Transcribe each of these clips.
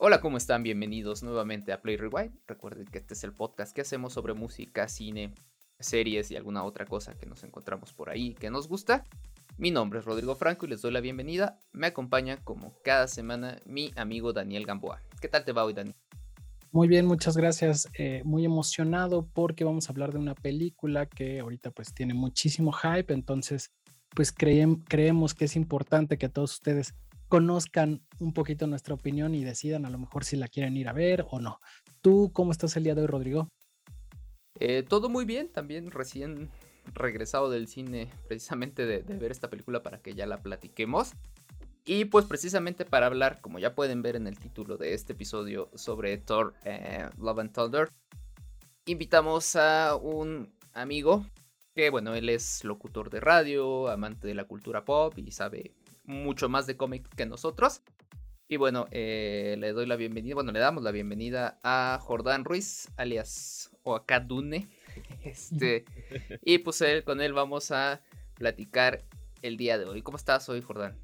Hola, ¿cómo están? Bienvenidos nuevamente a Play Rewind. Recuerden que este es el podcast que hacemos sobre música, cine, series y alguna otra cosa que nos encontramos por ahí que nos gusta. Mi nombre es Rodrigo Franco y les doy la bienvenida. Me acompaña como cada semana mi amigo Daniel Gamboa. ¿Qué tal te va hoy, Dani? Muy bien, muchas gracias. Eh, muy emocionado porque vamos a hablar de una película que ahorita pues tiene muchísimo hype, entonces pues creemos que es importante que todos ustedes conozcan un poquito nuestra opinión y decidan a lo mejor si la quieren ir a ver o no. ¿Tú cómo estás el día de hoy, Rodrigo? Eh, todo muy bien, también recién regresado del cine precisamente de, ver esta película para que ya la platiquemos. Y pues precisamente para hablar, como ya pueden ver en el título de este episodio sobre Thor eh, Love and Thunder, invitamos a un amigo que bueno, él es locutor de radio, amante de la cultura pop y sabe mucho más de cómics que nosotros. Y bueno, eh, le doy la bienvenida, bueno, le damos la bienvenida a Jordán Ruiz, alias Oakadune. Este, y pues él, con él vamos a platicar el día de hoy. ¿Cómo estás hoy, Jordán?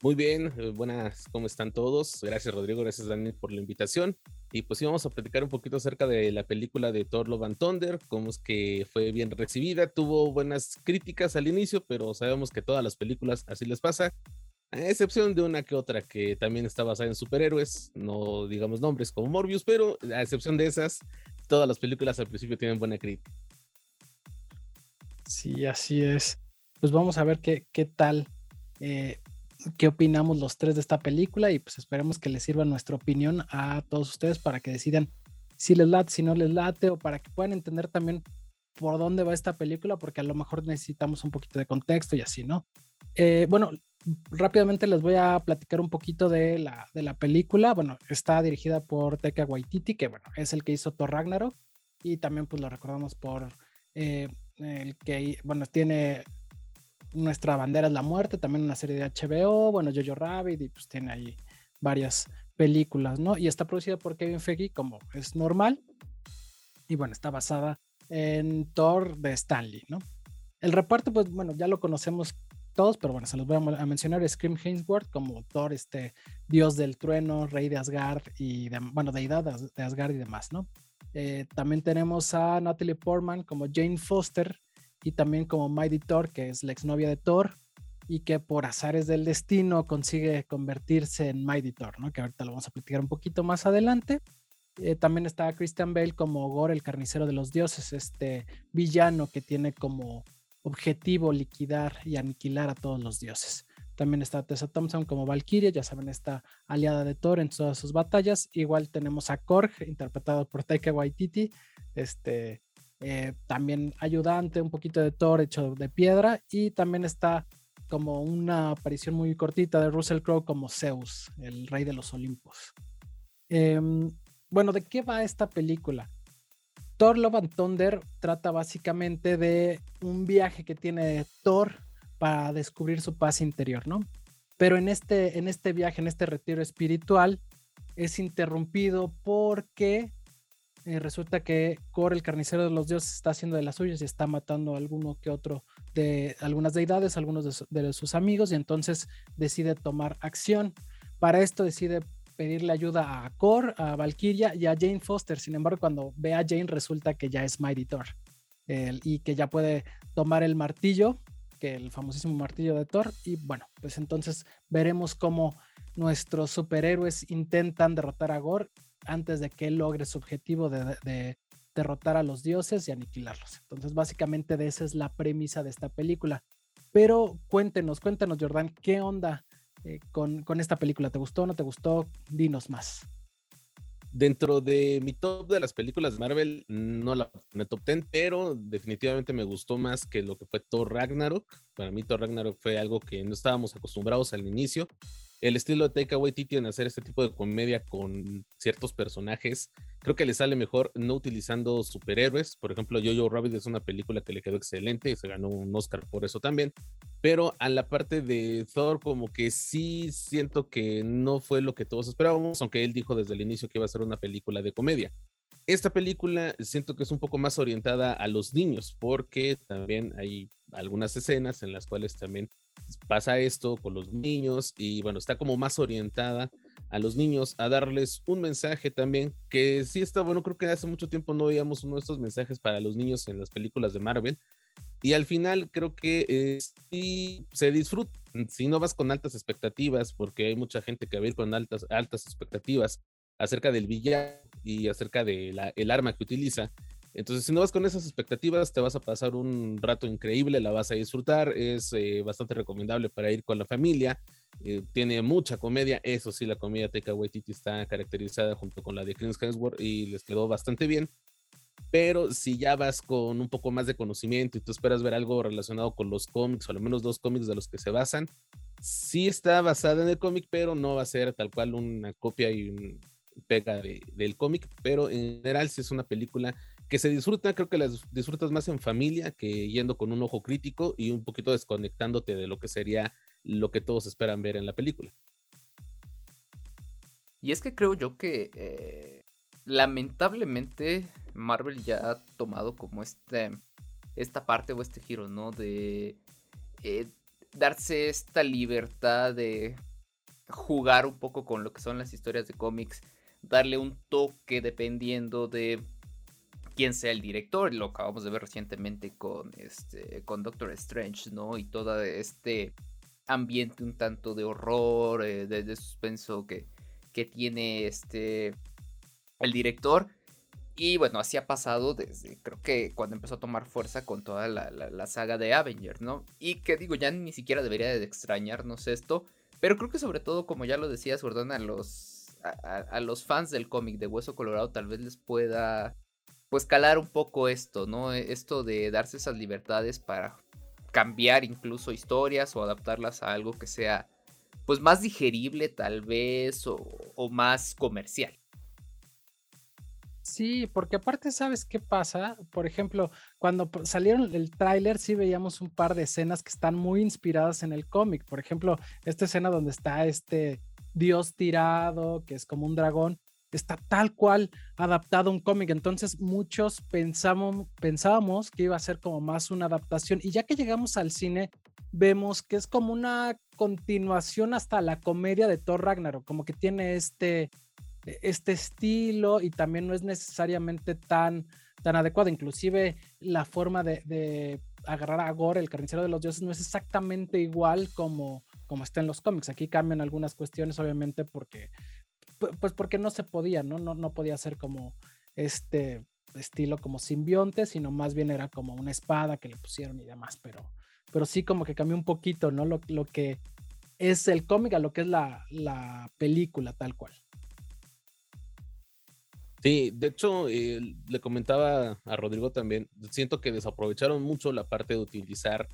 Muy bien, eh, buenas, ¿cómo están todos? Gracias, Rodrigo, gracias, Daniel, por la invitación. Y pues sí, vamos a platicar un poquito acerca de la película de Thor Love and Thunder, cómo es que fue bien recibida, tuvo buenas críticas al inicio, pero sabemos que todas las películas así les pasa, a excepción de una que otra que también está basada en superhéroes, no digamos nombres como Morbius, pero a excepción de esas, todas las películas al principio tienen buena crítica. Sí, así es. Pues vamos a ver qué, qué tal eh, qué opinamos los tres de esta película y pues esperemos que les sirva nuestra opinión a todos ustedes para que decidan si les late, si no les late o para que puedan entender también por dónde va esta película porque a lo mejor necesitamos un poquito de contexto y así, ¿no? Eh, bueno, rápidamente les voy a platicar un poquito de la, de la película. Bueno, está dirigida por Taika Waititi, que bueno, es el que hizo Thor Ragnarok y también pues lo recordamos por eh, el que, bueno, tiene nuestra bandera es la muerte, también una serie de HBO, bueno, Jojo Rabbit, y pues tiene ahí varias películas, ¿no? Y está producida por Kevin Feige, como es normal. Y bueno, está basada en Thor de Stanley, ¿no? El reparto, pues bueno, ya lo conocemos todos, pero bueno, se los voy a, mencionar. Scream Hemsworth como Thor, este dios del trueno, rey de Asgard y, de, bueno, deidad de Asgard y demás, ¿no? Eh, también tenemos a Natalie Portman como Jane Foster, y también como Mighty Thor, que es la exnovia de Thor y que por azares del destino consigue convertirse en Mighty Thor, ¿no? Que ahorita lo vamos a platicar un poquito más adelante. Eh, también está Christian Bale como Gore, el carnicero de los dioses, este villano que tiene como objetivo liquidar y aniquilar a todos los dioses. También está Tessa Thompson como Valkyria, ya saben, esta aliada de Thor en todas sus batallas. Igual tenemos a Korg, interpretado por Taika Waititi, este eh, también ayudante, un poquito de Thor hecho de piedra y también está como una aparición muy cortita de Russell Crowe como Zeus, el rey de los Olimpos. Em, bueno, ¿de qué va esta película? Thor Love and Thunder trata básicamente de un viaje que tiene Thor para descubrir su paz interior, ¿no? Pero en este, en este viaje, en este retiro espiritual, es interrumpido porque eh, resulta que Kor, el carnicero de los dioses, está haciendo de las suyas y está matando a alguno que otro de algunas deidades, algunos de, sus amigos, y entonces decide tomar acción. Para esto decide pedirle ayuda a Kor, a Valkyria y a Jane Foster. Sin embargo, cuando ve a Jane, resulta que ya es Mighty Thor y que ya puede tomar el martillo, que el famosísimo martillo de Thor. Y bueno, pues entonces veremos cómo nuestros superhéroes intentan derrotar a Gore antes de que él logre su objetivo de, derrotar a los dioses y aniquilarlos. Entonces, básicamente de esa es la premisa de esta película. Pero cuéntenos, cuéntenos, Jordan, ¿qué onda eh, con, con, esta película? ¿Te gustó o no te gustó? Dinos más. Dentro de mi top de las películas de Marvel, no la me top 10, pero definitivamente me gustó más que lo que fue Thor Ragnarok. Para mí Thor Ragnarok fue algo que no estábamos acostumbrados al inicio el estilo de Taika Waititi en hacer este tipo de comedia con ciertos personajes, creo que le sale mejor no utilizando superhéroes. Por ejemplo, Jojo Rabbit es una película que le quedó excelente y se ganó un Oscar por eso también. Pero a la parte de Thor, como que sí siento que no fue lo que todos esperábamos, aunque él dijo desde el inicio que iba a ser una película de comedia. Esta película siento que es un poco más orientada a los niños, porque también hay algunas escenas en las cuales también pasa esto con los niños y bueno, está como más orientada a los niños, a darles un mensaje también, que sí está bueno, creo que hace mucho tiempo no veíamos uno de estos mensajes para los niños en las películas de Marvel. Y al final creo que eh, sí se disfruta, si no vas con altas expectativas, porque hay mucha gente que va a ir con altas, altas expectativas acerca del villano y acerca del el arma que utiliza. Entonces, si no vas con esas expectativas, te vas a pasar un rato increíble, la vas a disfrutar, es eh, bastante recomendable para ir con la familia, eh, tiene mucha comedia, eso sí, la comedia Taika Waititi está caracterizada junto con la de Chris Hemsworth y les quedó bastante bien, pero si ya vas con un poco más de conocimiento y tú esperas ver algo relacionado con los cómics, o al menos dos cómics de los que se basan, sí está basada en el cómic, pero no va a ser tal cual una copia y pega del cómic, pero en general sí es una película que se disfruta, creo que las disfrutas más en familia que yendo con un ojo crítico y un poquito desconectándote de lo que sería lo que todos esperan ver en la película. Y es que creo yo que eh, lamentablemente Marvel ya ha tomado como este, esta parte o este giro, ¿no? De eh, darse esta libertad de jugar un poco con lo que son las historias de cómics, darle un toque dependiendo de quién sea el director, lo acabamos de ver recientemente con este con Doctor Strange, ¿no? Y todo este ambiente un tanto de horror, eh, de, suspenso que, que tiene este el director. Y bueno, así ha pasado desde, creo que cuando empezó a tomar fuerza con toda la, saga de Avengers, ¿no? Y que digo, ya ni siquiera debería de extrañarnos esto, pero creo que sobre todo, como ya lo decías, Gordon, a los, a los fans del cómic de Hueso Colorado tal vez les pueda pues calar un poco esto, ¿no? E, esto de darse esas libertades para cambiar incluso historias o adaptarlas a algo que sea pues más digerible tal vez o, más comercial. Sí, porque aparte, ¿sabes qué pasa? Por ejemplo, cuando salieron el tráiler, sí veíamos un par de escenas que están muy inspiradas en el cómic. Por ejemplo, esta escena donde está este dios tirado, que es como un dragón, está tal cual adaptado un cómic. Entonces muchos pensamos, pensábamos que iba a ser como más una adaptación. Y ya que llegamos al cine, vemos que es como una continuación hasta la comedia de Thor Ragnarok, como que tiene este, e, este estilo y también no es necesariamente tan, tan adecuado. Inclusive la forma de, de agarrar a Gore, el carnicero de los dioses, no es exactamente igual como, como está en los cómics. Aquí cambian algunas cuestiones, obviamente, porque pues porque no se podía, ¿no? No, no podía ser como este estilo como simbionte, sino más bien era como una espada que le pusieron y demás, pero, pero sí como que cambió un poquito, ¿no? Lo, lo que es el cómic a lo que es la, la película tal cual. Sí, de hecho, eh, le comentaba a Rodrigo también, siento que desaprovecharon mucho la parte de utilizar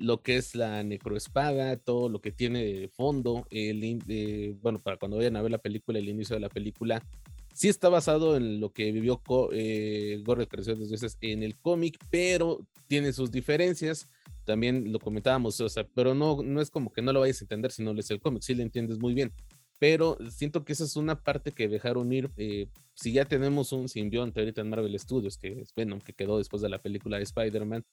lo que es la necroespada, todo lo que tiene de fondo, el, eh, bueno, para cuando vayan a ver la película, el inicio de la película, sí está basado en lo que vivió eh, Gore dos veces en el cómic, pero tiene sus diferencias. También lo comentábamos, o sea, pero no, no es como que no lo vayas a entender si no lees el cómic, sí lo entiendes muy bien. Pero siento que esa es una parte que dejaron ir. Eh, si ya tenemos un simbionte ahorita en Marvel Studios, que es Venom, que quedó después de la película de Spider-Man,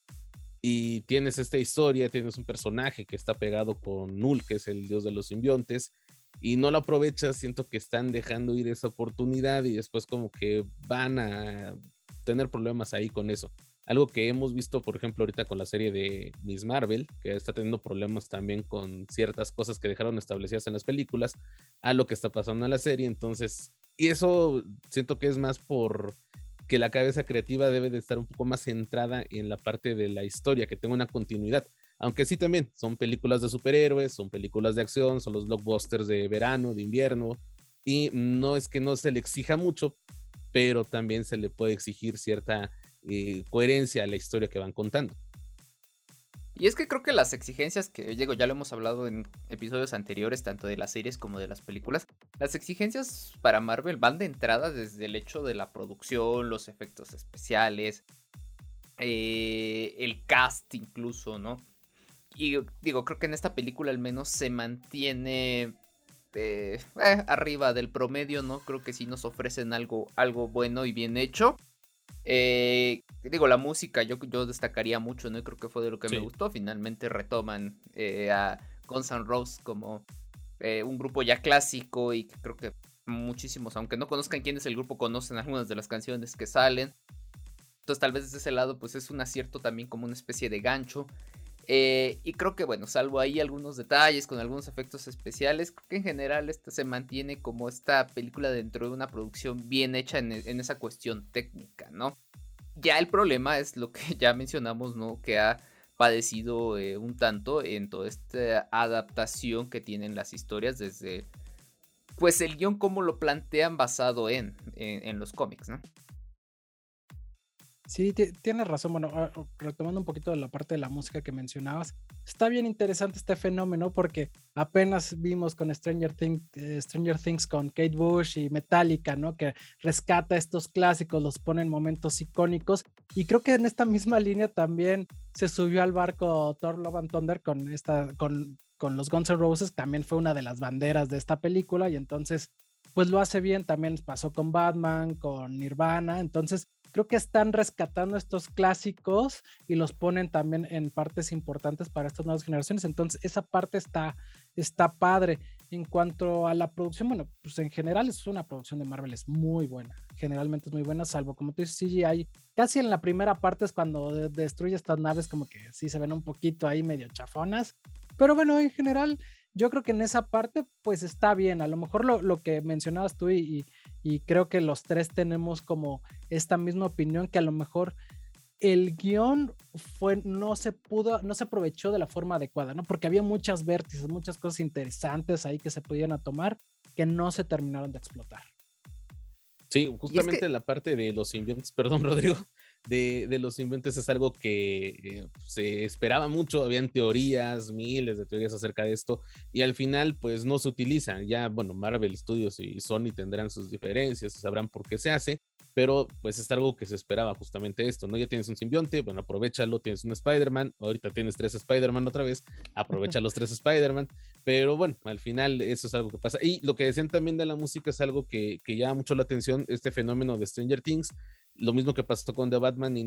y tienes esta historia, tienes un personaje que está pegado con Null, que es el dios de los simbiontes, y no lo aprovechas, siento que están dejando ir esa oportunidad y después como que van a tener problemas ahí con eso. Algo que hemos visto, por ejemplo, ahorita con la serie de Miss Marvel, que está teniendo problemas también con ciertas cosas que dejaron establecidas en las películas, a lo que está pasando en la serie. Entonces, y eso siento que es más por que la cabeza creativa debe de estar un poco más centrada en la parte de la historia, que tenga una continuidad. Aunque sí también son películas de superhéroes, son películas de acción, son los blockbusters de verano, de invierno, y no es que no se le exija mucho, pero también se le puede exigir cierta eh, coherencia a la historia que van contando. Y es que creo que las exigencias que, digo, ya lo hemos hablado en episodios anteriores, tanto de las series como de las películas, las exigencias para Marvel van de entrada desde el hecho de la producción, los efectos especiales, eh, el cast incluso, ¿no? Y digo, creo que en esta película al menos se mantiene eh, eh, arriba del promedio, ¿no? Creo que sí nos ofrecen algo, algo bueno y bien hecho. Eh, digo, la música yo, yo destacaría mucho, ¿no? Y creo que fue de lo que me gustó. Finalmente retoman eh, a Guns N' Roses como eh, un grupo ya clásico y creo que muchísimos, aunque no conozcan quién es el grupo, conocen algunas de las canciones que salen. Entonces tal vez desde ese lado pues es un acierto también como una especie de gancho. Eh, y creo que bueno, salvo ahí algunos detalles con algunos efectos especiales, creo que en general se mantiene como esta película dentro de una producción bien hecha en, en esa cuestión técnica, ¿no? Ya el problema es lo que ya mencionamos, ¿no? Que ha padecido eh, un tanto en toda esta adaptación que tienen las historias desde, pues el guion como lo plantean basado en, en, los cómics, ¿no? Sí, tienes razón. Bueno, ah, retomando un poquito de la parte de la música que mencionabas, está bien interesante este fenómeno porque apenas vimos con Stranger, eh, Stranger Things con Kate Bush y Metallica, ¿no? Que rescata estos clásicos, los pone en momentos icónicos. Y creo que en esta misma línea también se subió al barco Thor Love and Thunder con, esta, con, con los Guns N' Roses, también fue una de las banderas de esta película y entonces pues lo hace bien, también pasó con Batman, con Nirvana, entonces creo que están rescatando estos clásicos y los ponen también en partes importantes para estas nuevas generaciones. Entonces, esa parte está, está padre. En cuanto a la producción, bueno, pues en general es una producción de Marvel, es muy buena. Generalmente es muy buena, salvo como tú dices, CGI. Casi en la primera parte es cuando destruye estas naves, como que sí se ven un poquito ahí medio chafonas. Pero bueno, en general, yo creo que en esa parte, pues está bien. A lo mejor lo, lo que mencionabas tú y, y creo que los tres tenemos como esta misma opinión que a lo mejor el guion fue, no se pudo, no se aprovechó de la forma adecuada, ¿no? Porque había muchas vértices, muchas cosas interesantes ahí que se podían tomar que no se terminaron de explotar. Sí, justamente la parte de los simbiontes, perdón, Rodrigo, de, los inventes es algo que eh, se esperaba mucho, habían teorías, miles de teorías acerca de esto, y al final pues no se utilizan. Ya, bueno, Marvel Studios y Sony tendrán sus diferencias, sabrán por qué se hace, pero pues es algo que se esperaba justamente esto, ¿no? Ya tienes un simbionte, bueno, aprovechalo, tienes un Spider-Man, ahorita tienes tres Spider-Man otra vez, aprovecha los tres Spider-Man, pero bueno, al final eso es algo que pasa. Y lo que decían también de la música es algo que, que llama mucho la atención, este fenómeno de Stranger Things, lo mismo que pasó con The Batman y,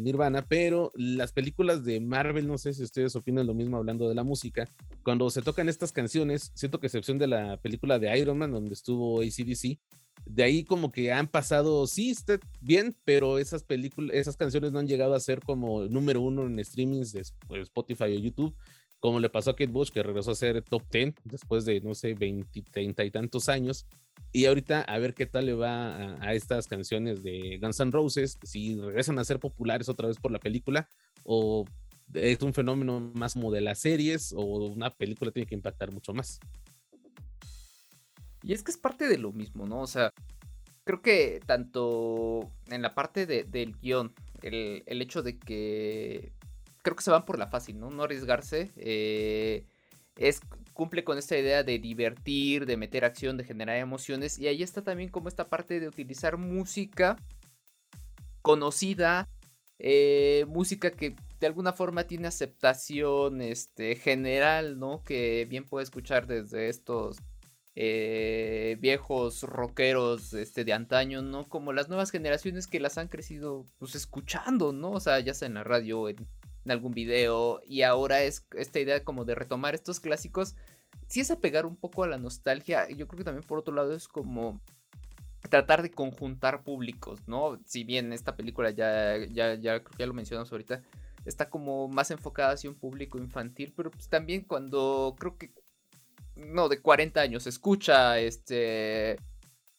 Nirvana, pero las películas de Marvel, no sé si ustedes opinan lo mismo hablando de la música, cuando se tocan estas canciones, siento que excepción de la película de Iron Man, donde estuvo ACDC, de ahí como que han pasado, sí, está bien, pero esas películas, esas canciones no han llegado a ser como número uno en streamings de pues, Spotify o YouTube, como le pasó a Kate Bush, que regresó a ser top 10 después de, no sé, 20, 30 y tantos años. Y ahorita a ver qué tal le va a, estas canciones de Guns N' Roses, si regresan a ser populares otra vez por la película, o es un fenómeno más como de las series, o una película tiene que impactar mucho más. Y es que es parte de lo mismo, ¿no? O sea, creo que tanto en la parte del guion, el, hecho de que creo que se van por la fácil, ¿no? No arriesgarse. Eh, es, cumple con esta idea de divertir, de meter acción, de generar emociones. Y ahí está también como esta parte de utilizar música conocida, eh, música que de alguna forma tiene aceptación este, general, ¿no? Que bien puede escuchar desde estos eh, viejos rockeros este, de antaño, ¿no? Como las nuevas generaciones que las han crecido pues escuchando, ¿no? O sea, ya sea en la radio, en en algún video y ahora es esta idea como de retomar estos clásicos, si es apegar un poco a la nostalgia, yo creo que también por otro lado es como tratar de conjuntar públicos, ¿no? Si bien esta película ya, ya, ya creo que ya lo mencionamos ahorita, está como más enfocada hacia un público infantil, pero pues también cuando creo que no, de 40 años escucha este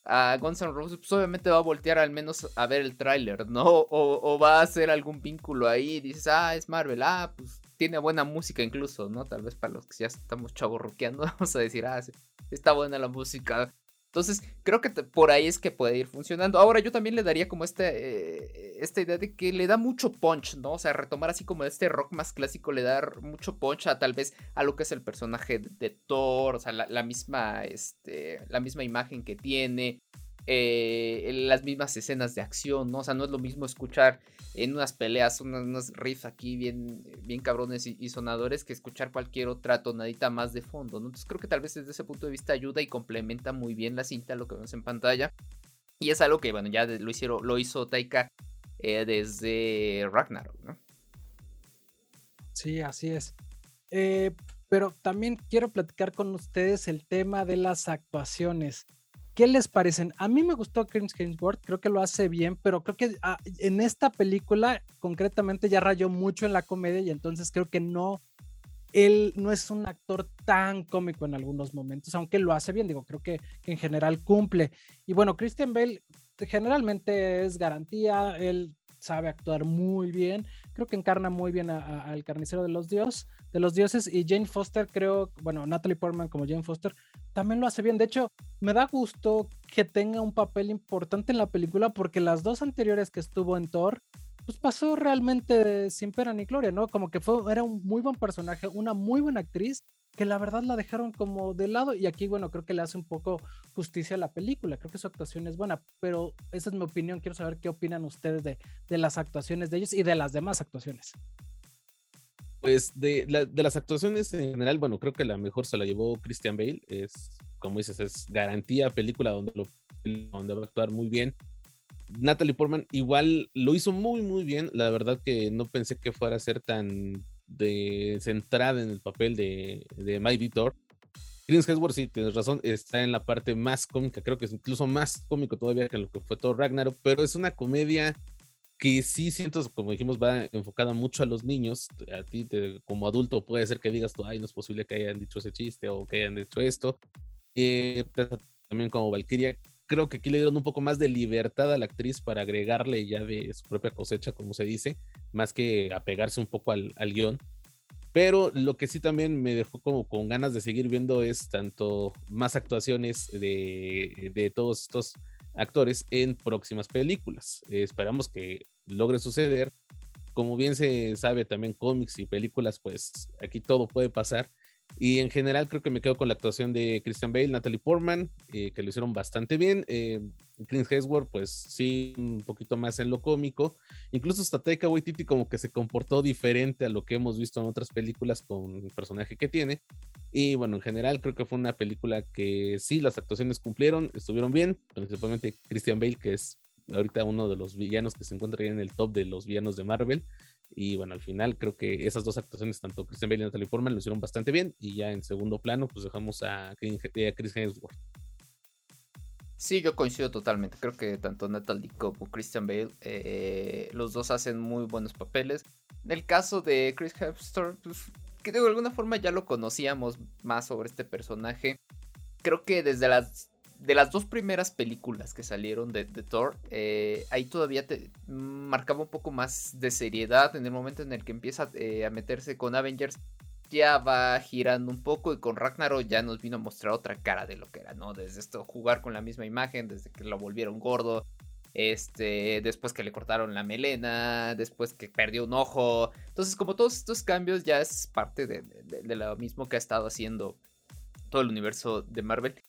a Guns N' Roses, pues obviamente va a voltear al menos a ver el tráiler, ¿no? O, va a hacer algún vínculo ahí, dices, ah, es Marvel, ah, pues tiene buena música incluso, ¿no? Tal vez para los que ya estamos chaborroqueando, vamos a decir, ah, sí, está buena la música. Entonces, creo que por ahí es que puede ir funcionando. Ahora, yo también le daría como este, eh, esta idea de que le da mucho punch, ¿no? O sea, retomar así como este rock más clásico, le da mucho punch a tal vez a lo que es el personaje de, Thor, o sea, la, misma, este, la misma imagen que tiene. Eh, las mismas escenas de acción, ¿no? O sea, no es lo mismo escuchar en unas peleas unos, riffs aquí bien, bien cabrones y, sonadores que escuchar cualquier otra tonadita más de fondo, ¿no? Entonces creo que tal vez desde ese punto de vista ayuda y complementa muy bien la cinta, lo que vemos en pantalla. Y es algo que, bueno, ya lo, hicieron, lo hizo Taika eh, desde Ragnarok, ¿no? Sí, así es. Eh, pero también quiero platicar con ustedes el tema de las actuaciones. ¿Qué les parecen? A mí me gustó Chris Hemsworth, creo que lo hace bien, pero creo que ah, en esta película concretamente ya rayó mucho en la comedia y entonces creo que no, él no es un actor tan cómico en algunos momentos, aunque lo hace bien, digo, creo que, en general cumple. Y bueno, Christian Bale generalmente es garantía, él sabe actuar muy bien, creo que encarna muy bien al carnicero de los dioses, de los dioses y Jane Foster creo, bueno, Natalie Portman como Jane Foster también lo hace bien. De hecho, me da gusto que tenga un papel importante en la película porque las dos anteriores que estuvo en Thor pues pasó realmente sin pena ni gloria, ¿no? Como que fue era un muy buen personaje, una muy buena actriz que la verdad la dejaron como de lado y aquí bueno, creo que le hace un poco justicia a la película, creo que su actuación es buena, pero esa es mi opinión, quiero saber qué opinan ustedes de, de las actuaciones de ellos y de las demás actuaciones. Pues de, las actuaciones en general, bueno, creo que la mejor se la llevó Christian Bale. Es, como dices, es garantía película donde, lo, va a actuar muy bien. Natalie Portman igual lo hizo muy, muy bien. La verdad que no pensé que fuera a ser tan de centrada en el papel de, de Mighty Thor. Chris Hemsworth, sí, tienes razón, está en la parte más cómica, creo que es incluso más cómico todavía que lo que fue Thor Ragnarok, pero es una comedia que sí siento, como dijimos, va enfocada mucho a los niños. A ti, como adulto, puede ser que digas tú, ay, no es posible que hayan dicho ese chiste o que hayan dicho esto. Eh, también como Valkyria, creo que aquí le dieron un poco más de libertad a la actriz para agregarle ya de su propia cosecha, como se dice, más que apegarse un poco al, al guion. Pero lo que sí también me dejó como con ganas de seguir viendo es tanto más actuaciones de, de todos estos actores en próximas películas. esperamos que logre suceder. Como bien se sabe también cómics y películas, pues aquí todo puede pasar. Y en general creo que me quedo con la actuación de Christian Bale, Natalie Portman, eh, que lo hicieron bastante bien. Eh, Clint Hemsworth, pues sí, un poquito más en lo cómico. Incluso hasta Taika Waititi como que se comportó diferente a lo que hemos visto en otras películas con el personaje que tiene. Y bueno, en general creo que fue una película que sí, las actuaciones cumplieron, estuvieron bien, principalmente Christian Bale, que es ahorita uno de los villanos que se encuentra en el top de los villanos de Marvel. Y bueno, al final creo que esas dos actuaciones, tanto Christian Bale y Natalie Portman, lo hicieron bastante bien. Y ya en segundo plano, pues dejamos a, Chris Hemsworth. Sí, yo coincido totalmente. Creo que tanto Natalie como Christian Bale, eh, los dos hacen muy buenos papeles. En el caso de Chris Hemsworth, pues, que de alguna forma ya lo conocíamos más sobre este personaje. Creo que desde las de las dos primeras películas que salieron de, Thor, eh, ahí todavía te marcaba un poco más de seriedad en el momento en el que empieza eh, a meterse con Avengers. Ya va girando un poco y con Ragnarok ya nos vino a mostrar otra cara de lo que era, ¿no? Desde esto, jugar con la misma imagen, desde que lo volvieron gordo, este, después que le cortaron la melena, después que perdió un ojo. Entonces, como todos estos cambios ya es parte de, de lo mismo que ha estado haciendo todo el universo de Marvel.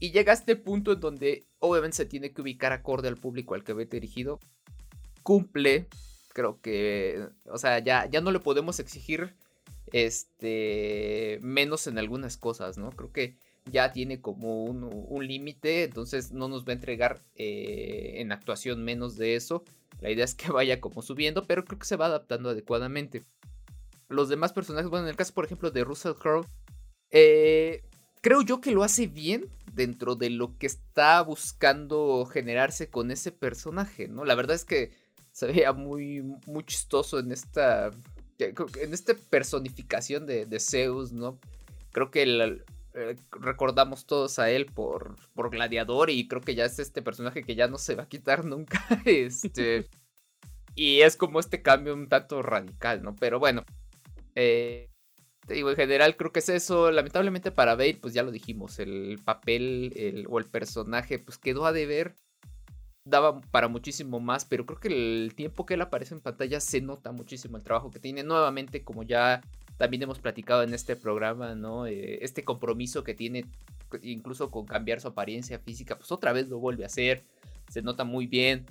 Y llega a este punto en donde obviamente se tiene que ubicar acorde al público al que ve dirigido. Cumple, creo que, o sea, ya, ya no le podemos exigir este menos en algunas cosas, ¿no? Creo que ya tiene como un, límite, entonces no nos va a entregar eh, en actuación menos de eso. La idea es que vaya como subiendo, pero creo que se va adaptando adecuadamente. Los demás personajes, bueno, en el caso por ejemplo de Russell Crowe, eh, creo yo que lo hace bien dentro de lo que está buscando generarse con ese personaje, ¿no? La verdad es que se veía muy, muy chistoso en esta, en esta personificación de, Zeus, ¿no? Creo que eh, recordamos todos a él por, por Gladiador y creo que ya es este personaje que ya no se va a quitar nunca, este... y es como este cambio un tanto radical, ¿no? Pero bueno, eh, digo, en general creo que es eso. Lamentablemente para Bale, pues ya lo dijimos, el papel o el personaje pues quedó a deber. Daba para muchísimo más, pero creo que el tiempo que él aparece en pantalla se nota muchísimo el trabajo que tiene. Nuevamente, como ya también hemos platicado en este programa, ¿no? Eh, este compromiso que tiene incluso con cambiar su apariencia física, pues otra vez lo vuelve a hacer. Se nota muy bien.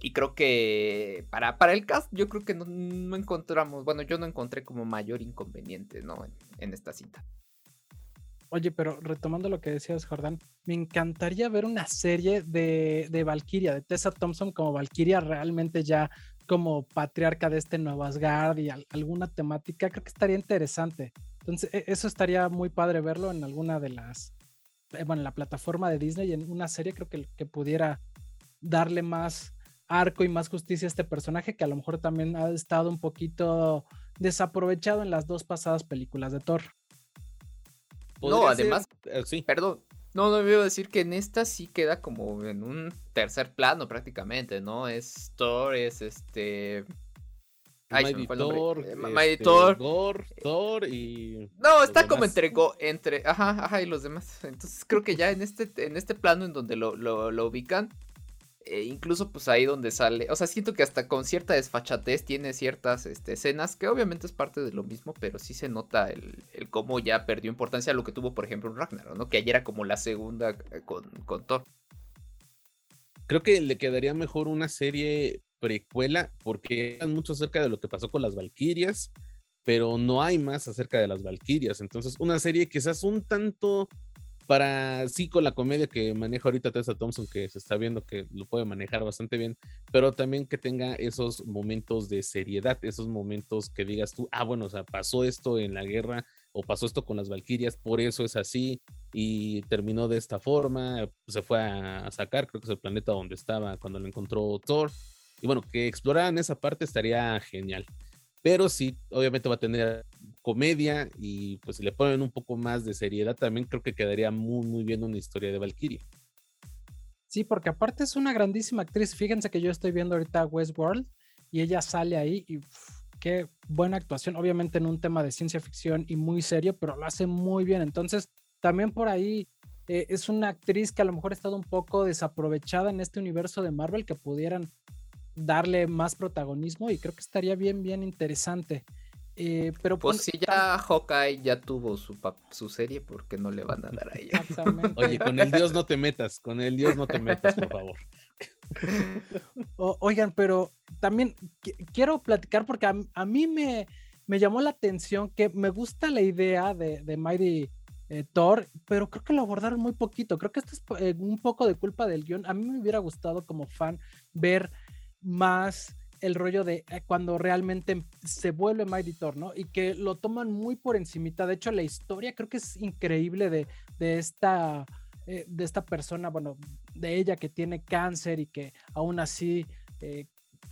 Y creo que para, para el cast, yo creo que no, encontramos, bueno, yo no encontré como mayor inconveniente, ¿no? En, esta cinta. Oye, pero retomando lo que decías, Jordan, me encantaría ver una serie de, de Valkyria, de Tessa Thompson como Valkyria realmente ya como patriarca de este Nuevo Asgard y alguna temática, creo que estaría interesante. Entonces, e, eso estaría muy padre verlo en alguna de las, eh, bueno, en la plataforma de Disney, en una serie creo que, que pudiera darle más arco y más justicia a este personaje que a lo mejor también ha estado un poquito desaprovechado en las dos pasadas películas de Thor. No, además, eh, sí. perdón, no, no me iba a decir que en esta sí queda como en un tercer plano prácticamente, ¿no? Es Thor, es este... Ay, Thor, eh, este, Thor, Thor y... No, está como entre, entre... Ajá, ajá, y los demás. Entonces creo que ya en este, en este plano en donde lo, lo, lo ubican, eh, incluso pues ahí donde sale, o sea, siento que hasta con cierta desfachatez tiene ciertas este, escenas que obviamente es parte de lo mismo, pero sí se nota el, cómo ya perdió importancia lo que tuvo, por ejemplo, en Ragnarok, ¿no? Que ayer era como la segunda eh, con, con Thor. Creo que le quedaría mejor una serie precuela porque es mucho acerca de lo que pasó con las Valkyrias, pero no hay más acerca de las Valkyrias. Entonces, una serie quizás un tanto para sí con la comedia que maneja ahorita Tessa Thompson, que se está viendo que lo puede manejar bastante bien, pero también que tenga esos momentos de seriedad, esos momentos que digas tú, ah, bueno, o sea, pasó esto en la guerra o pasó esto con las Valquirias, por eso es así y terminó de esta forma, se fue a sacar, creo que es el planeta donde estaba cuando lo encontró Thor. Y bueno, que exploraran esa parte estaría genial. Pero sí, obviamente va a tener comedia y pues si le ponen un poco más de seriedad también creo que quedaría muy muy bien una historia de Valkyrie. Sí, porque aparte es una grandísima actriz. Fíjense que yo estoy viendo ahorita Westworld y ella sale ahí y qué buena actuación, obviamente en un tema de ciencia ficción y muy serio, pero lo hace muy bien. Entonces, también por ahí eh, es una actriz que a lo mejor ha estado un poco desaprovechada en este universo de Marvel que pudieran darle más protagonismo y creo que estaría bien, bien interesante. Eh, pero pues si ya Hawkeye ya tuvo su, su serie, ¿por qué no le van a dar a ella? Oye, con el Dios no te metas, con el Dios no te metas, por favor. oigan, pero también quiero platicar porque a, mí me, me, llamó la atención que me gusta la idea de, de Mighty eh, Thor, pero creo que lo abordaron muy poquito. Creo que esto es eh, un poco de culpa del guion. A mí me hubiera gustado como fan ver más el rollo de eh, cuando realmente se vuelve Mighty Thor, ¿no? Y que lo toman muy por encimita. De hecho, la historia creo que es increíble de, de esta, eh, de esta persona, bueno, de ella que tiene cáncer y que aún así eh,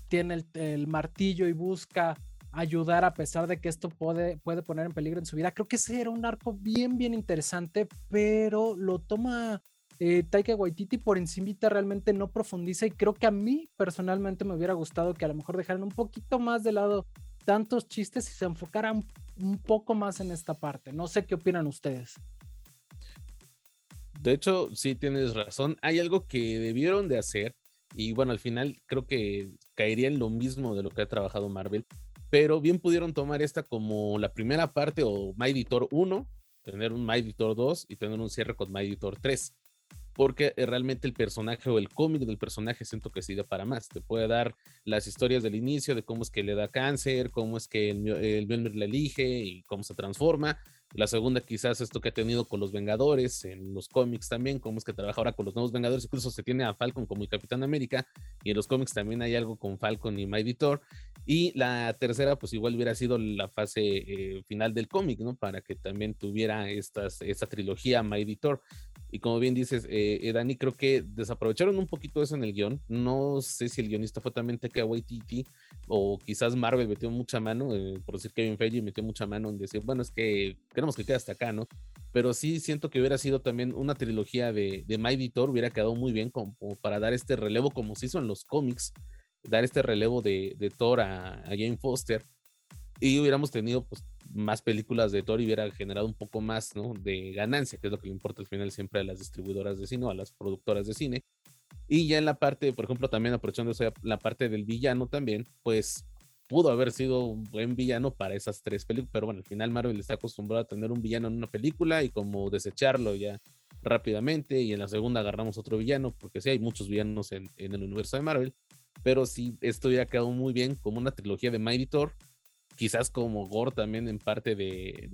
tiene el, el, martillo y busca ayudar a pesar de que esto puede, puede poner en peligro en su vida. Creo que ese era un arco bien, bien interesante, pero lo toma eh, Taika Waititi por encimita realmente no profundiza y creo que a mí personalmente me hubiera gustado que a lo mejor dejaran un poquito más de lado tantos chistes y se enfocaran un poco más en esta parte. No sé qué opinan ustedes. De hecho, sí tienes razón. Hay algo que debieron de hacer y bueno, al final creo que caería en lo mismo de lo que ha trabajado Marvel, pero bien pudieron tomar esta como la primera parte o My Editor 1, tener un My Editor 2 y tener un cierre con My Editor 3 porque eh, realmente el personaje o el cómic del personaje siento que sirve para más. Te puede dar las historias del inicio de cómo es que le da cáncer, cómo es que el, el le elige y cómo se transforma. La segunda quizás esto que ha tenido con los Vengadores en los cómics también, cómo es que trabaja ahora con los nuevos Vengadores, incluso se tiene a Falcon como el Capitán América y en los cómics también hay algo con Falcon y My Thor. Y la tercera pues igual hubiera sido la fase eh, final del cómic, ¿no? Para que también tuviera estas, esta trilogía My Thor. Y como bien dices, eh, eh, Dani, creo que desaprovecharon un poquito eso en el guion. No sé si el guionista fue también Taika Waititi o quizás Marvel metió mucha mano, eh, por decir Kevin Feige metió mucha mano en decir, bueno, es que queremos que quede hasta acá, ¿no? Pero sí siento que hubiera sido también una trilogía de, de My Thor, hubiera quedado muy bien como, para dar este relevo como se hizo en los cómics, dar este relevo de, de Thor a, a Jane Foster y hubiéramos tenido pues más películas de Thor y hubiera generado un poco más ¿no? de ganancia, que es lo que le importa al final siempre a las distribuidoras de cine o a las productoras de cine. Y ya en la parte, por ejemplo, también aprovechando la parte del villano también, pues pudo haber sido un buen villano para esas tres películas, pero bueno, al final Marvel está acostumbrado a tener un villano en una película y como desecharlo ya rápidamente y en la segunda agarramos otro villano, porque sí hay muchos villanos en, en el universo de Marvel, pero sí, esto ya quedado muy bien como una trilogía de Mighty Thor, quizás como Gore también en parte de,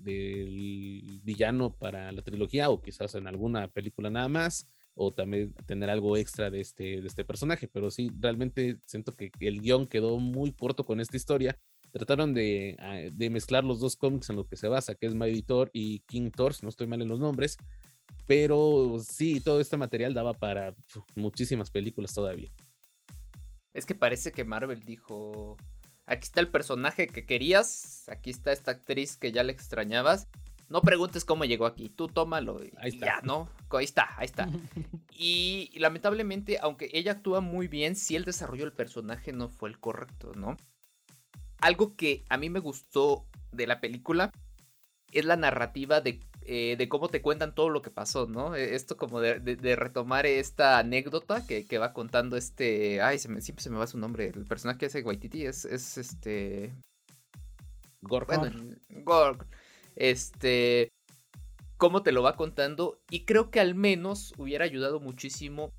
del villano para la trilogía o quizás en alguna película nada más o también tener algo extra de este, de este personaje, pero sí, realmente siento que el guion quedó muy corto con esta historia trataron de, ah, de, mezclar los dos cómics en lo que se basa, que es Mighty Thor y King Thor, no estoy mal en los nombres, pero sí, todo este material daba para muchísimas películas todavía. Es que parece que Marvel dijo, aquí está el personaje que querías, aquí está esta actriz que ya le extrañabas, no preguntes cómo llegó aquí, tú tómalo y, ahí está. ya, ¿no? Ahí está, ahí está. y, lamentablemente, aunque ella actúa muy bien, si el desarrollo del personaje no fue el correcto, ¿no? Algo que a mí me gustó de la película es la narrativa de, eh, cómo te cuentan todo lo que pasó, ¿no? E, esto como de, retomar esta anécdota que, va contando este... Ay, siempre se me va su nombre. El personaje que hace Waititi es, es este... Gorgon. Bueno, Este cómo te lo va contando y creo que al menos hubiera ayudado muchísimo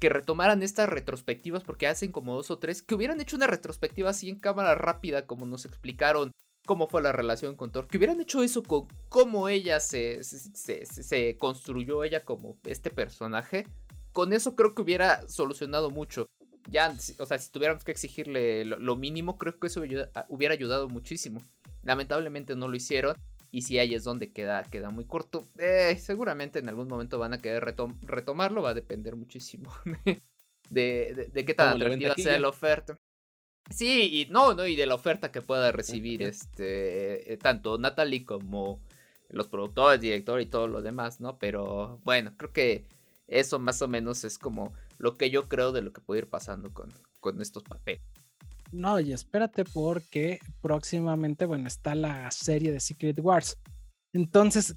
que retomaran estas retrospectivas, porque hacen como dos o tres, que hubieran hecho una retrospectiva así en cámara rápida, como nos explicaron cómo fue la relación con Thor, que hubieran hecho eso con cómo ella se, se, construyó ella como este personaje, con eso creo que hubiera solucionado mucho. Ya, o sea, si tuviéramos que exigirle lo, mínimo, creo que eso hubiera ayudado muchísimo. Lamentablemente no lo hicieron. Y si ahí es donde queda, queda muy corto. Eh, seguramente en algún momento van a querer retomarlo. Va a depender muchísimo de, de, qué tan atractiva sea la oferta. Sí, y no, no, y de la oferta que pueda recibir este eh, tanto Natalie como los productores, director y todo lo demás, ¿no? Pero bueno, creo que eso más o menos es como lo que yo creo de lo que puede ir pasando con, con estos papeles. No, y espérate porque próximamente, bueno, está la serie de Secret Wars. Entonces,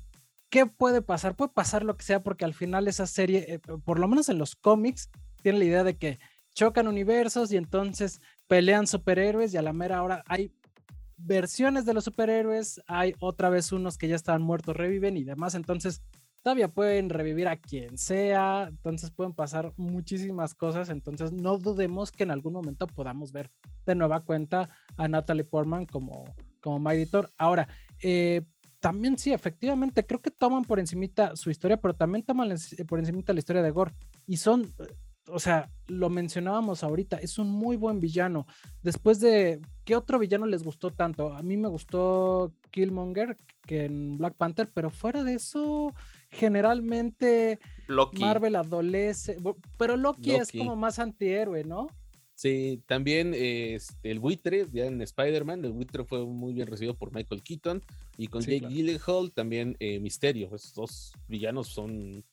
¿qué puede pasar? Puede pasar lo que sea porque al final esa serie, eh, por lo menos en los cómics, tiene la idea de que chocan universos y entonces pelean superhéroes y a la mera hora hay versiones de los superhéroes, hay otra vez unos que ya estaban muertos, reviven y demás. Entonces, todavía pueden revivir a quien sea, entonces pueden pasar muchísimas cosas, entonces no dudemos que en algún momento podamos ver de nueva cuenta a Natalie Portman como, como editor. Ahora, eh, también sí, efectivamente, creo que toman por encimita su historia, pero también toman por encimita la historia de Gore. Y son, o sea, lo mencionábamos ahorita, es un muy buen villano. Después de, ¿qué otro villano les gustó tanto? A mí me gustó Killmonger que en Black Panther, pero fuera de eso, generalmente Marvel adolece, pero Loki, es como más antihéroe, ¿no? Sí, también este, el buitre, ya en Spider-Man, el buitre fue muy bien recibido por Michael Keaton y con Jake Gyllenhaal también eh, Misterio. Estos dos villanos son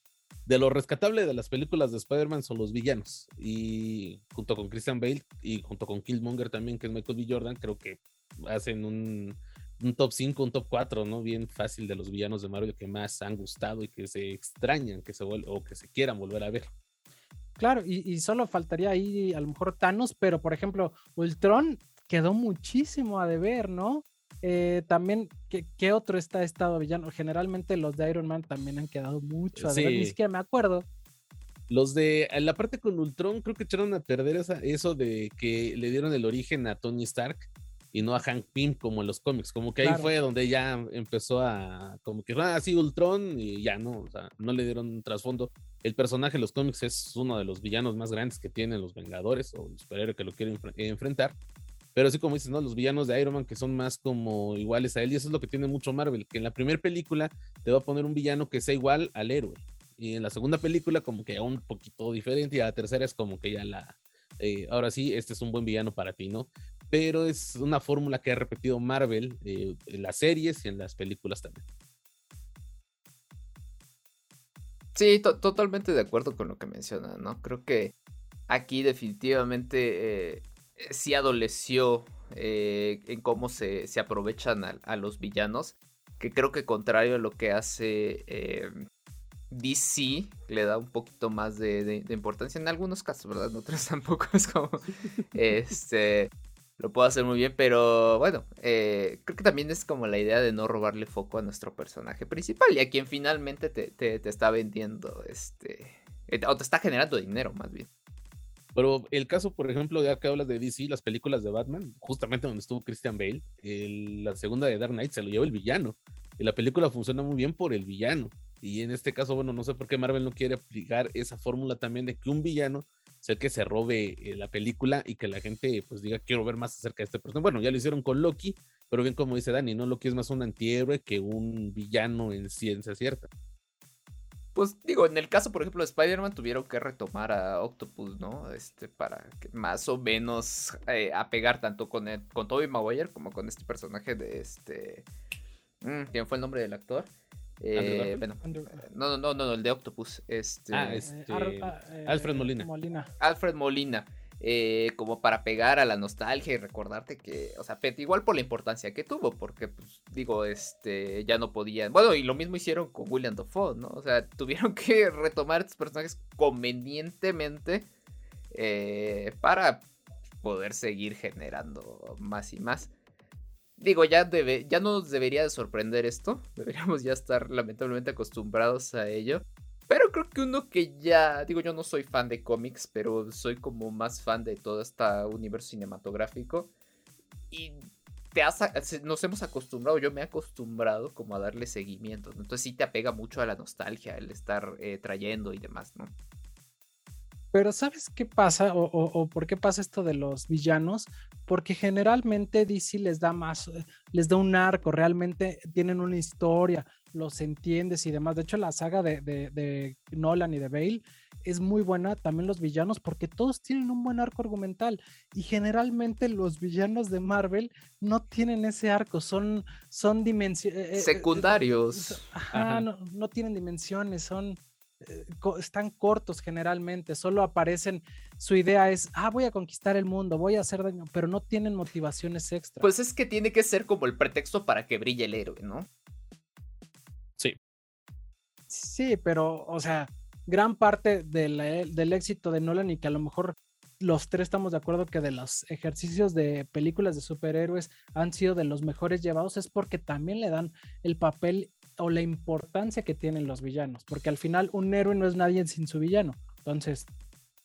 de lo rescatable de las películas de Spider-Man son los villanos y junto con Christian Bale y junto con Killmonger también que es Michael B. Jordan creo que hacen un un top 5, un top 4, ¿no? Bien fácil de los villanos de Marvel que más han gustado y que se extrañan que se o que se quieran volver a ver. Claro, y, solo faltaría ahí a lo mejor Thanos, pero por ejemplo, Ultron quedó muchísimo a deber, ¿no? Eh, también, ¿qué, otro está estado villano? Generalmente los de Iron Man también han quedado mucho deber, ni siquiera me acuerdo. Los de la parte con Ultron creo que echaron a perder eso de que le dieron el origen a Tony Stark y no a Hank Pym como en los cómics. Como que ahí fue donde ya empezó a, como que, ah, sí, Ultron y ya no, o sea, no le dieron un trasfondo. El personaje en los cómics es uno de los villanos más grandes que tienen los Vengadores o el superhéroe que lo quieren enfrentar. Pero así como dices, ¿no? Los villanos de Iron Man que son más como iguales a él, y eso es lo que tiene mucho Marvel, que en la primera película te va a poner un villano que sea igual al héroe. Y en la segunda película como que un poquito diferente, y a la tercera es como que ya la, eh, ahora sí, este es un buen villano para ti, ¿no? pero es una fórmula que ha repetido Marvel eh, en las series y en las películas también. Sí, totalmente de acuerdo con lo que menciona, ¿no? Creo que aquí definitivamente eh, sí adoleció eh, en cómo se, aprovechan a, los villanos, que creo que contrario a lo que hace DC, le da un poquito más de, de, importancia en algunos casos, ¿verdad? En otros tampoco es como, este, lo puedo hacer muy bien, pero bueno, eh, creo que también es como la idea de no robarle foco a nuestro personaje principal y a quien finalmente te, está vendiendo, este, eh, o te está generando dinero más bien. Pero el caso, por ejemplo, ya que hablas de DC, las películas de Batman, justamente donde estuvo Christian Bale, la segunda de Dark Knight se lo lleva el villano. Y la película funciona muy bien por el villano. Y en este caso, bueno, no sé por qué Marvel no quiere aplicar esa fórmula también de que un villano ser que se robe eh, la película y que la gente pues diga quiero ver más acerca de este personaje. Bueno, ya lo hicieron con Loki, pero bien como dice Dani, ¿no? Loki es más un antihéroe que un villano en ciencia cierta. Pues digo, en el caso, por ejemplo, de Spider-Man tuvieron que retomar a Octopus, ¿no? Este, para que más o menos eh, apegar tanto con, el, con Tobey Maguire como con este personaje de este... Mm, ¿Quién fue el nombre del actor? Eh, bueno, no, no, no, no, el de Octopus. Este, ah, este, Alfred Molina. Molina. Alfred Molina. Eh, como para pegar a la nostalgia y recordarte que, o sea, igual por la importancia que tuvo, porque, pues, digo, este, ya no podían, bueno, y lo mismo hicieron con William Dafoe, ¿no? O sea, tuvieron que retomar estos personajes convenientemente eh, para poder seguir generando más y más. Digo, ya, debe, ya no nos debería de sorprender esto, deberíamos ya estar lamentablemente acostumbrados a ello. Pero creo que uno que ya, digo, yo no soy fan de cómics, pero soy como más fan de todo este universo cinematográfico. Y te nos hemos acostumbrado, yo me he acostumbrado como a darle seguimiento. Entonces sí te apega mucho a la nostalgia, el estar eh, trayendo y demás, ¿no? Pero ¿sabes qué pasa o, o, por qué pasa esto de los villanos? Porque generalmente DC les da más, eh, les da un arco, realmente tienen una historia, los entiendes y demás. De hecho, la saga de, de, Nolan y de Bale es muy buena, también los villanos, porque todos tienen un buen arco argumental. Y generalmente los villanos de Marvel no tienen ese arco, son, son dimensiones... Eh, eh, Secundarios. Ajá, No, no tienen dimensiones, son eh, están cortos generalmente, solo aparecen, su idea es, ah, voy a conquistar el mundo, voy a hacer daño, pero no tienen motivaciones extra. Pues es que tiene que ser como el pretexto para que brille el héroe, ¿no? Sí. Sí, pero, o sea, gran parte del éxito de Nolan y que a lo mejor los tres estamos de acuerdo que de los ejercicios de películas de superhéroes han sido de los mejores llevados es porque también le dan el papel o la importancia que tienen los villanos, porque al final un héroe no es nadie sin su villano. Entonces,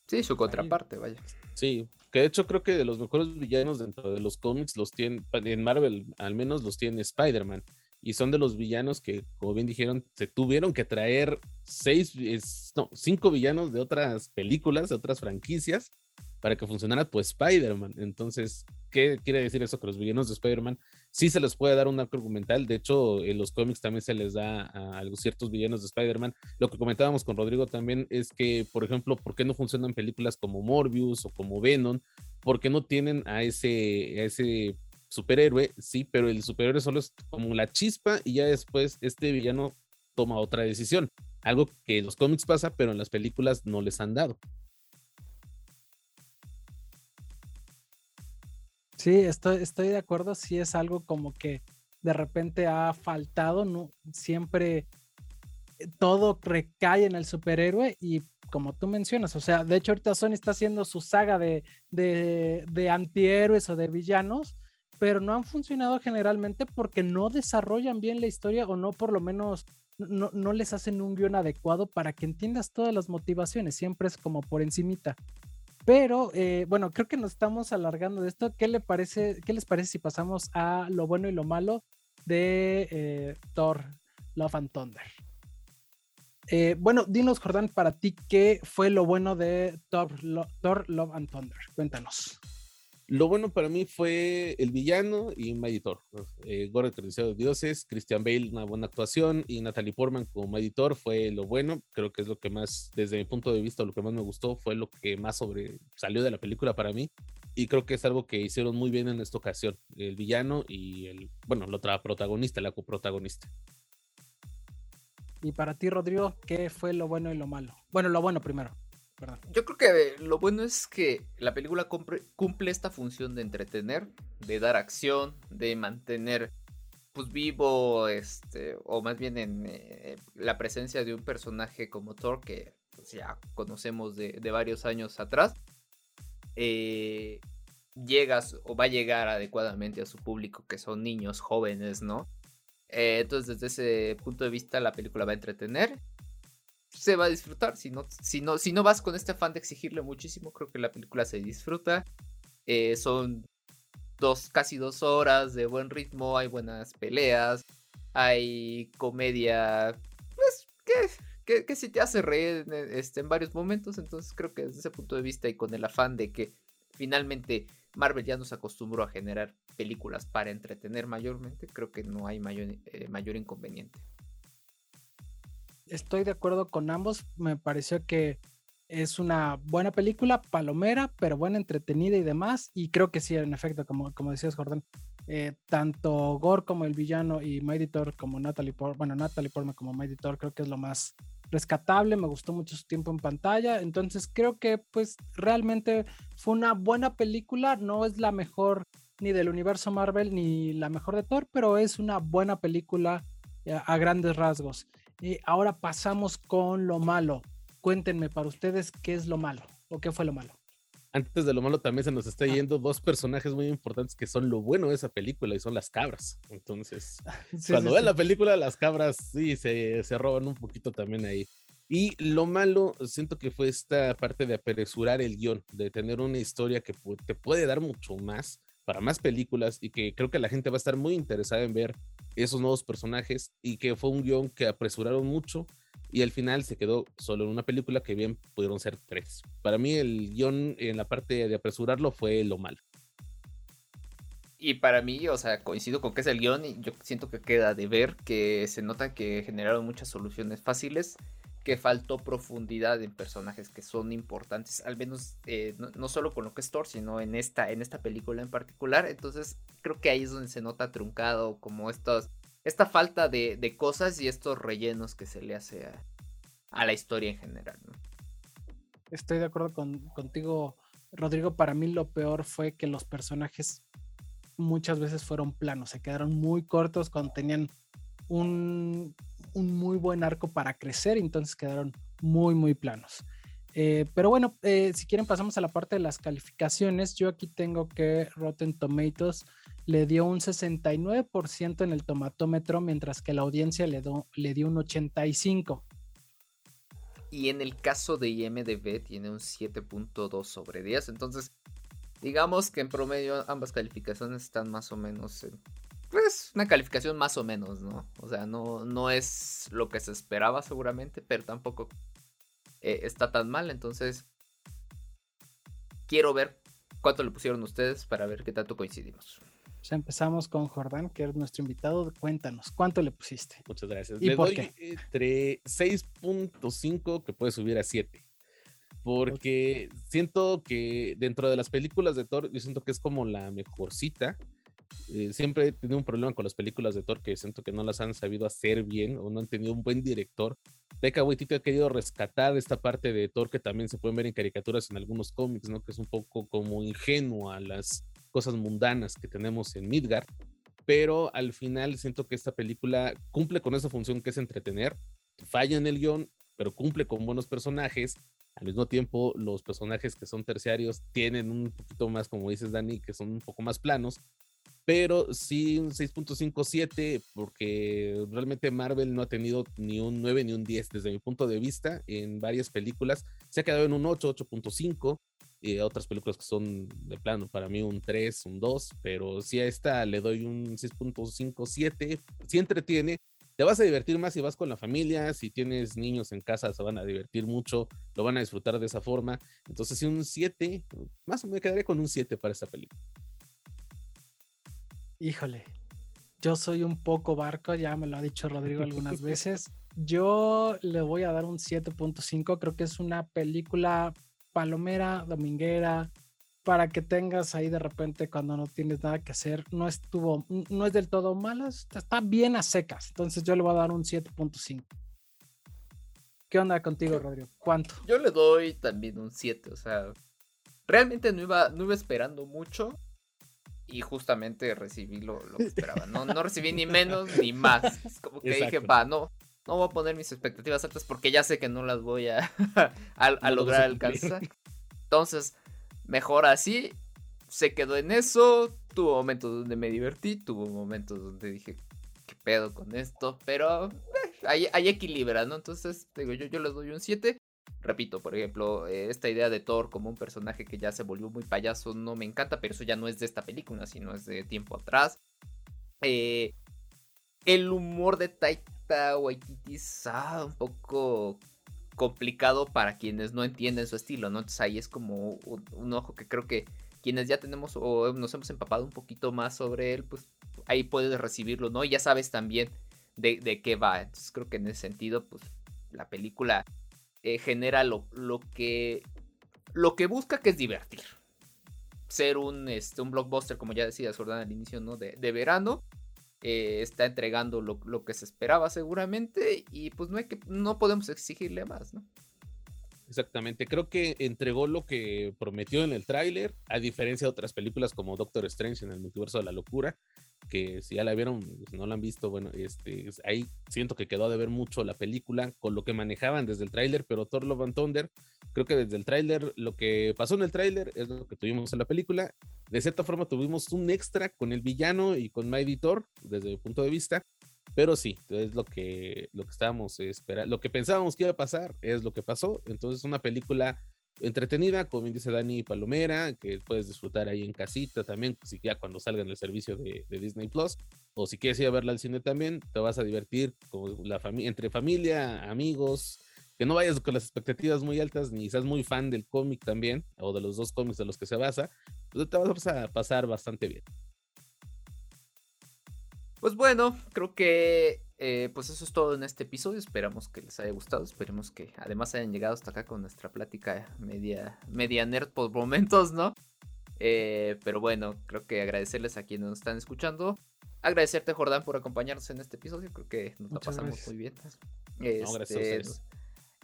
sí, su contraparte, vaya. Sí, que de hecho creo que de los mejores villanos dentro de los cómics los tiene en Marvel al menos los tiene Spider-Man y son de los villanos que, como bien dijeron, se tuvieron que traer seis, no, cinco villanos de otras películas, de otras franquicias, para que funcionara pues Spider-Man. Entonces, ¿qué quiere decir eso? Que los villanos de Spider-Man sí se les puede dar un arco argumental. De hecho, en los cómics también se les da a, a ciertos villanos de Spider-Man. Lo que comentábamos con Rodrigo también es que, por ejemplo, ¿por qué no funcionan películas como Morbius o como Venom? Porque no tienen a ese, a ese superhéroe, sí, pero el superhéroe solo es como la chispa y ya después este villano toma otra decisión. Algo que en los cómics pasa, pero en las películas no les han dado. Sí, estoy, de acuerdo. Sí es algo como que de repente ha faltado, ¿no? Siempre eh, todo recae en el superhéroe y como tú mencionas, o sea, de hecho ahorita Sony está haciendo su saga de, de, de antihéroes o de villanos, pero no han funcionado generalmente porque no desarrollan bien la historia o no por lo menos no, no les hacen un guion adecuado para que entiendas todas las motivaciones, siempre es como por encimita. Pero eh, bueno, creo que nos estamos alargando de esto. ¿Qué, le parece, ¿Qué les parece si pasamos a lo bueno y lo malo de eh, Thor, Love and Thunder? Eh, bueno, dinos, Jordán, para ti, ¿qué fue lo bueno de Thor, Thor Love and Thunder? Cuéntanos. Lo bueno para mí fue el villano y Mighty Thor. Eh, Gore, de dioses, Christian Bale, una buena actuación y Natalie Portman como Thor fue lo bueno. Creo que es lo que más, desde mi punto de vista, lo que más me gustó fue lo que más sobre salió de la película para mí. Y creo que es algo que hicieron muy bien en esta ocasión. El villano y el, bueno, la otra protagonista, la coprotagonista. Y para ti, Rodrigo, ¿qué fue lo bueno y lo malo? Bueno, lo bueno primero. Yo creo que lo bueno es que la película cumple, esta función de entretener, de dar acción, de mantener pues vivo, este, o más bien en eh, la presencia de un personaje como Thor que pues, ya conocemos de, varios años atrás, eh, llegas o va a llegar adecuadamente a su público que son niños jóvenes, ¿no? Eh, entonces desde ese punto de vista la película va a entretener se va a disfrutar. Si no, si no, si no vas con este afán de exigirle muchísimo, creo que la película se disfruta. Eh, son dos, casi dos horas de buen ritmo, hay buenas peleas, hay comedia, pues, que que, que sí te hace reír este, en varios momentos. Entonces creo que desde ese punto de vista y con el afán de que finalmente Marvel ya nos acostumbró a generar películas para entretener mayormente, creo que no hay mayor, eh, mayor inconveniente. Estoy de acuerdo con ambos. Me pareció que es una buena película, palomera, pero buena, entretenida y demás. Y creo que sí, en efecto, como, como decías, Jordan, eh, tanto Gore como el villano y Mighty Thor como Natalie Portman, bueno, Natalie Portman como Mighty Thor, creo que es lo más rescatable. Me gustó mucho su tiempo en pantalla. Entonces creo que, pues, realmente fue una buena película. No es la mejor ni del universo Marvel ni la mejor de Thor, pero es una buena película eh, a grandes rasgos. Y ahora pasamos con lo malo cuéntenme para ustedes qué es lo malo o qué fue lo malo. Antes de lo malo también se nos está ah. yendo dos personajes muy importantes que son lo bueno de esa película y son las cabras. Entonces, cuando ven la película, las cabras sí se, se roban un poquito también ahí. Y lo malo, siento que fue esta parte de apresurar el guion, de tener una historia que te puede dar mucho más para más películas y que creo que la gente va a estar muy interesada en ver esos nuevos personajes y que fue un guion que apresuraron mucho y al final se quedó solo en una película que bien pudieron ser tres. Para mí el guion en la parte de apresurarlo fue lo malo. Y para mí, o sea, coincido con que es el guion y yo siento que queda de ver que se nota que generaron muchas soluciones fáciles, que faltó profundidad en personajes que son importantes, al menos eh, no, solo con lo que es Thor, sino en esta, en esta película en particular. Entonces creo que ahí es donde se nota truncado como estos esta falta de, cosas y estos rellenos que se le hace a, la historia en general. Estoy de acuerdo contigo, Rodrigo. Para mí lo peor fue que los personajes muchas veces fueron planos, se quedaron muy cortos cuando tenían un, muy buen arco para crecer, entonces quedaron muy, muy planos. Eh, pero bueno, eh, si quieren pasamos a la parte de las calificaciones. Yo aquí tengo que Rotten Tomatoes le dio un 69% en el tomatómetro, mientras que la audiencia le, le dio un 85%. Y en el caso de IMDB tiene un 7.2 sobre 10. Entonces, digamos que en promedio ambas calificaciones están más o menos en, pues una calificación más o menos, ¿no? O sea, no, no es lo que se esperaba seguramente, pero tampoco eh, está tan mal. Entonces, quiero ver cuánto le pusieron ustedes para ver qué tanto coincidimos. Pues empezamos con Jordán, que es nuestro invitado. Cuéntanos, ¿cuánto le pusiste? Muchas gracias. ¿Y le por doy qué? entre 6.5 que puede subir a 7. Porque siento que dentro de las películas de Thor, yo siento que es como la mejorcita. Eh, siempre he tenido un problema con las películas de Thor que siento que no las han sabido hacer bien o no han tenido un buen director. Taika Waititi ha querido rescatar esta parte de Thor que también se pueden ver en caricaturas en algunos cómics, ¿no? Que es un poco como ingenua las cosas mundanas que tenemos en Midgard, pero al final siento que esta película cumple con esa función que es entretener, falla en el guion, pero cumple con buenos personajes. Al mismo tiempo, los personajes que son terciarios tienen un poquito más, como dices Dani, que son un poco más planos, pero sí un 6.57 porque realmente Marvel no ha tenido ni un 9 ni un 10 desde mi punto de vista en varias películas. Se ha quedado en un 8, 8.5 y otras películas que son de plano, para mí un 3, un 2, pero si a esta le doy un 6.57, si entretiene, te vas a divertir más si vas con la familia, si tienes niños en casa se van a divertir mucho, lo van a disfrutar de esa forma, entonces si un 7, más me quedaré con un 7 para esta película. Híjole, yo soy un poco barco, ya me lo ha dicho Rodrigo algunas veces. Yo le voy a dar un 7.5, creo que es una película palomera, dominguera, para que tengas ahí de repente cuando no tienes nada que hacer. No estuvo, no es del todo mala, está bien a secas. Entonces yo le voy a dar un 7.5. ¿Qué onda contigo, Rodrigo? ¿Cuánto? Yo le doy también un 7, o sea, realmente no iba, no iba esperando mucho y justamente recibí lo, que esperaba. No, no recibí ni menos ni más. Es como que dije, va, no, no voy a poner mis expectativas altas porque ya sé que no las voy a, a, lograr alcanzar. Entonces, mejor así. Se quedó en eso. Tuvo momentos donde me divertí. Tuvo momentos donde dije, ¿qué pedo con esto? Pero eh, hay, hay equilibra, ¿no? Entonces, digo, yo, yo les doy un 7. Repito, por ejemplo, eh, esta idea de Thor como un personaje que ya se volvió muy payaso no me encanta, pero eso ya no es de esta película, sino es de tiempo atrás. Eh, el humor de Taika Waititi es ah, un poco complicado para quienes no entienden su estilo, ¿no? Entonces ahí es como un, ojo que creo que quienes ya tenemos o nos hemos empapado un poquito más sobre él, pues ahí puedes recibirlo, ¿no? Y ya sabes también de, qué va. Entonces creo que en ese sentido, pues la película eh, genera lo, lo, que, lo que busca que es divertir. Ser un, este, un blockbuster, como ya decía Jordan al inicio, ¿no? De, verano eh, está entregando lo, que se esperaba seguramente y pues no hay que no podemos exigirle más, ¿no? Exactamente, creo que entregó lo que prometió en el tráiler, a diferencia de otras películas como Doctor Strange en el multiverso de la locura, que si ya la vieron, pues, no la han visto, bueno, este, ahí siento que quedó de ver mucho la película con lo que manejaban desde el tráiler, pero Thor Love and Thunder, creo que desde el tráiler, lo que pasó en el tráiler es lo que tuvimos en la película. De cierta forma tuvimos un extra con el villano y con My Thor, desde mi punto de vista, pero sí, es lo que, lo que estábamos esperando, lo que pensábamos que iba a pasar, es lo que pasó. Entonces, una película entretenida, como dice Dani Palomera, que puedes disfrutar ahí en casita también, si ya cuando salga en el servicio de, Disney Plus, o si quieres ir a verla al cine también, te vas a divertir con la familia, entre familia, amigos, que no vayas con las expectativas muy altas, ni seas muy fan del cómic también, o de los dos cómics de los que se basa, pues te vas a pasar bastante bien. Pues bueno, creo que eh, pues eso es todo en este episodio. Esperamos que les haya gustado. Esperemos que además hayan llegado hasta acá con nuestra plática media, media nerd por momentos, ¿no? Eh, pero bueno, creo que agradecerles a quienes nos están escuchando. Agradecerte, Jordán, por acompañarnos en este episodio. Creo que nos la pasamos muy bien. Este,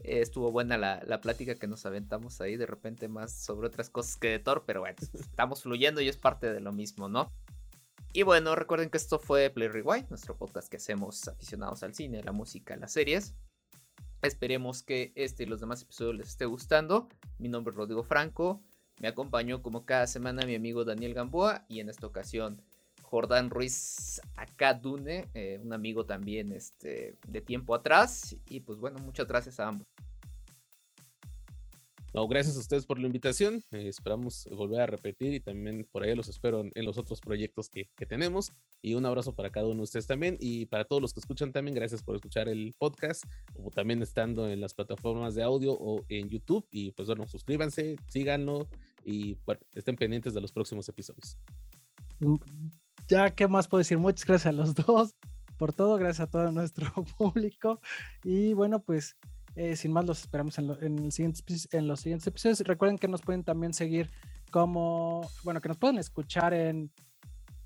estuvo buena la, la, plática que nos aventamos ahí. De repente más sobre otras cosas que de Thor. Pero bueno, estamos fluyendo y es parte de lo mismo, ¿no? Y bueno, recuerden que esto fue Play Rewind, nuestro podcast que hacemos aficionados al cine, la música, las series. Esperemos que este y los demás episodios les esté gustando. Mi nombre es Rodrigo Franco. Me acompañó como cada semana mi amigo Daniel Gamboa y en esta ocasión Jordán Ruiz Acadune, eh, un amigo también este, de tiempo atrás. Y pues bueno, muchas gracias a ambos. No, gracias a ustedes por la invitación. Eh, esperamos volver a repetir y también por ahí los espero en, los otros proyectos que, tenemos. Y un abrazo para cada uno de ustedes también. Y para todos los que escuchan también, gracias por escuchar el podcast o también estando en las plataformas de audio o en YouTube. Y pues bueno, suscríbanse, síganlo y bueno, estén pendientes de los próximos episodios. Mm, ya, ¿qué más puedo decir? Muchas gracias a los dos por todo. Gracias a todo nuestro público. Y bueno, pues eh, sin más, los esperamos en, en, el siguiente, en los siguientes episodios. Recuerden que nos pueden también seguir como, bueno, que nos pueden escuchar en,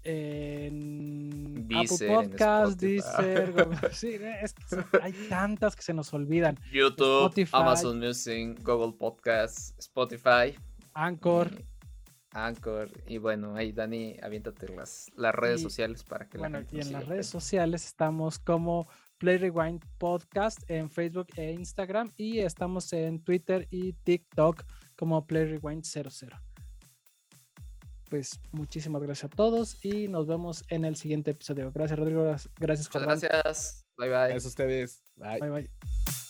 en Apple Podcast, Deezer, sí, es que hay tantas que se nos olvidan. YouTube, Amazon Music, Google Podcast, Spotify, Anchor. Anchor y bueno, ahí Dani, aviéntate las, las redes sociales para que bueno, y en las redes sociales estamos como Play Rewind Podcast en Facebook e Instagram y estamos en Twitter y TikTok como Play Rewind 00. Pues muchísimas gracias a todos y nos vemos en el siguiente episodio. Gracias Rodrigo, gracias Muchas gracias. Bye bye. Gracias a ustedes. Bye bye. bye.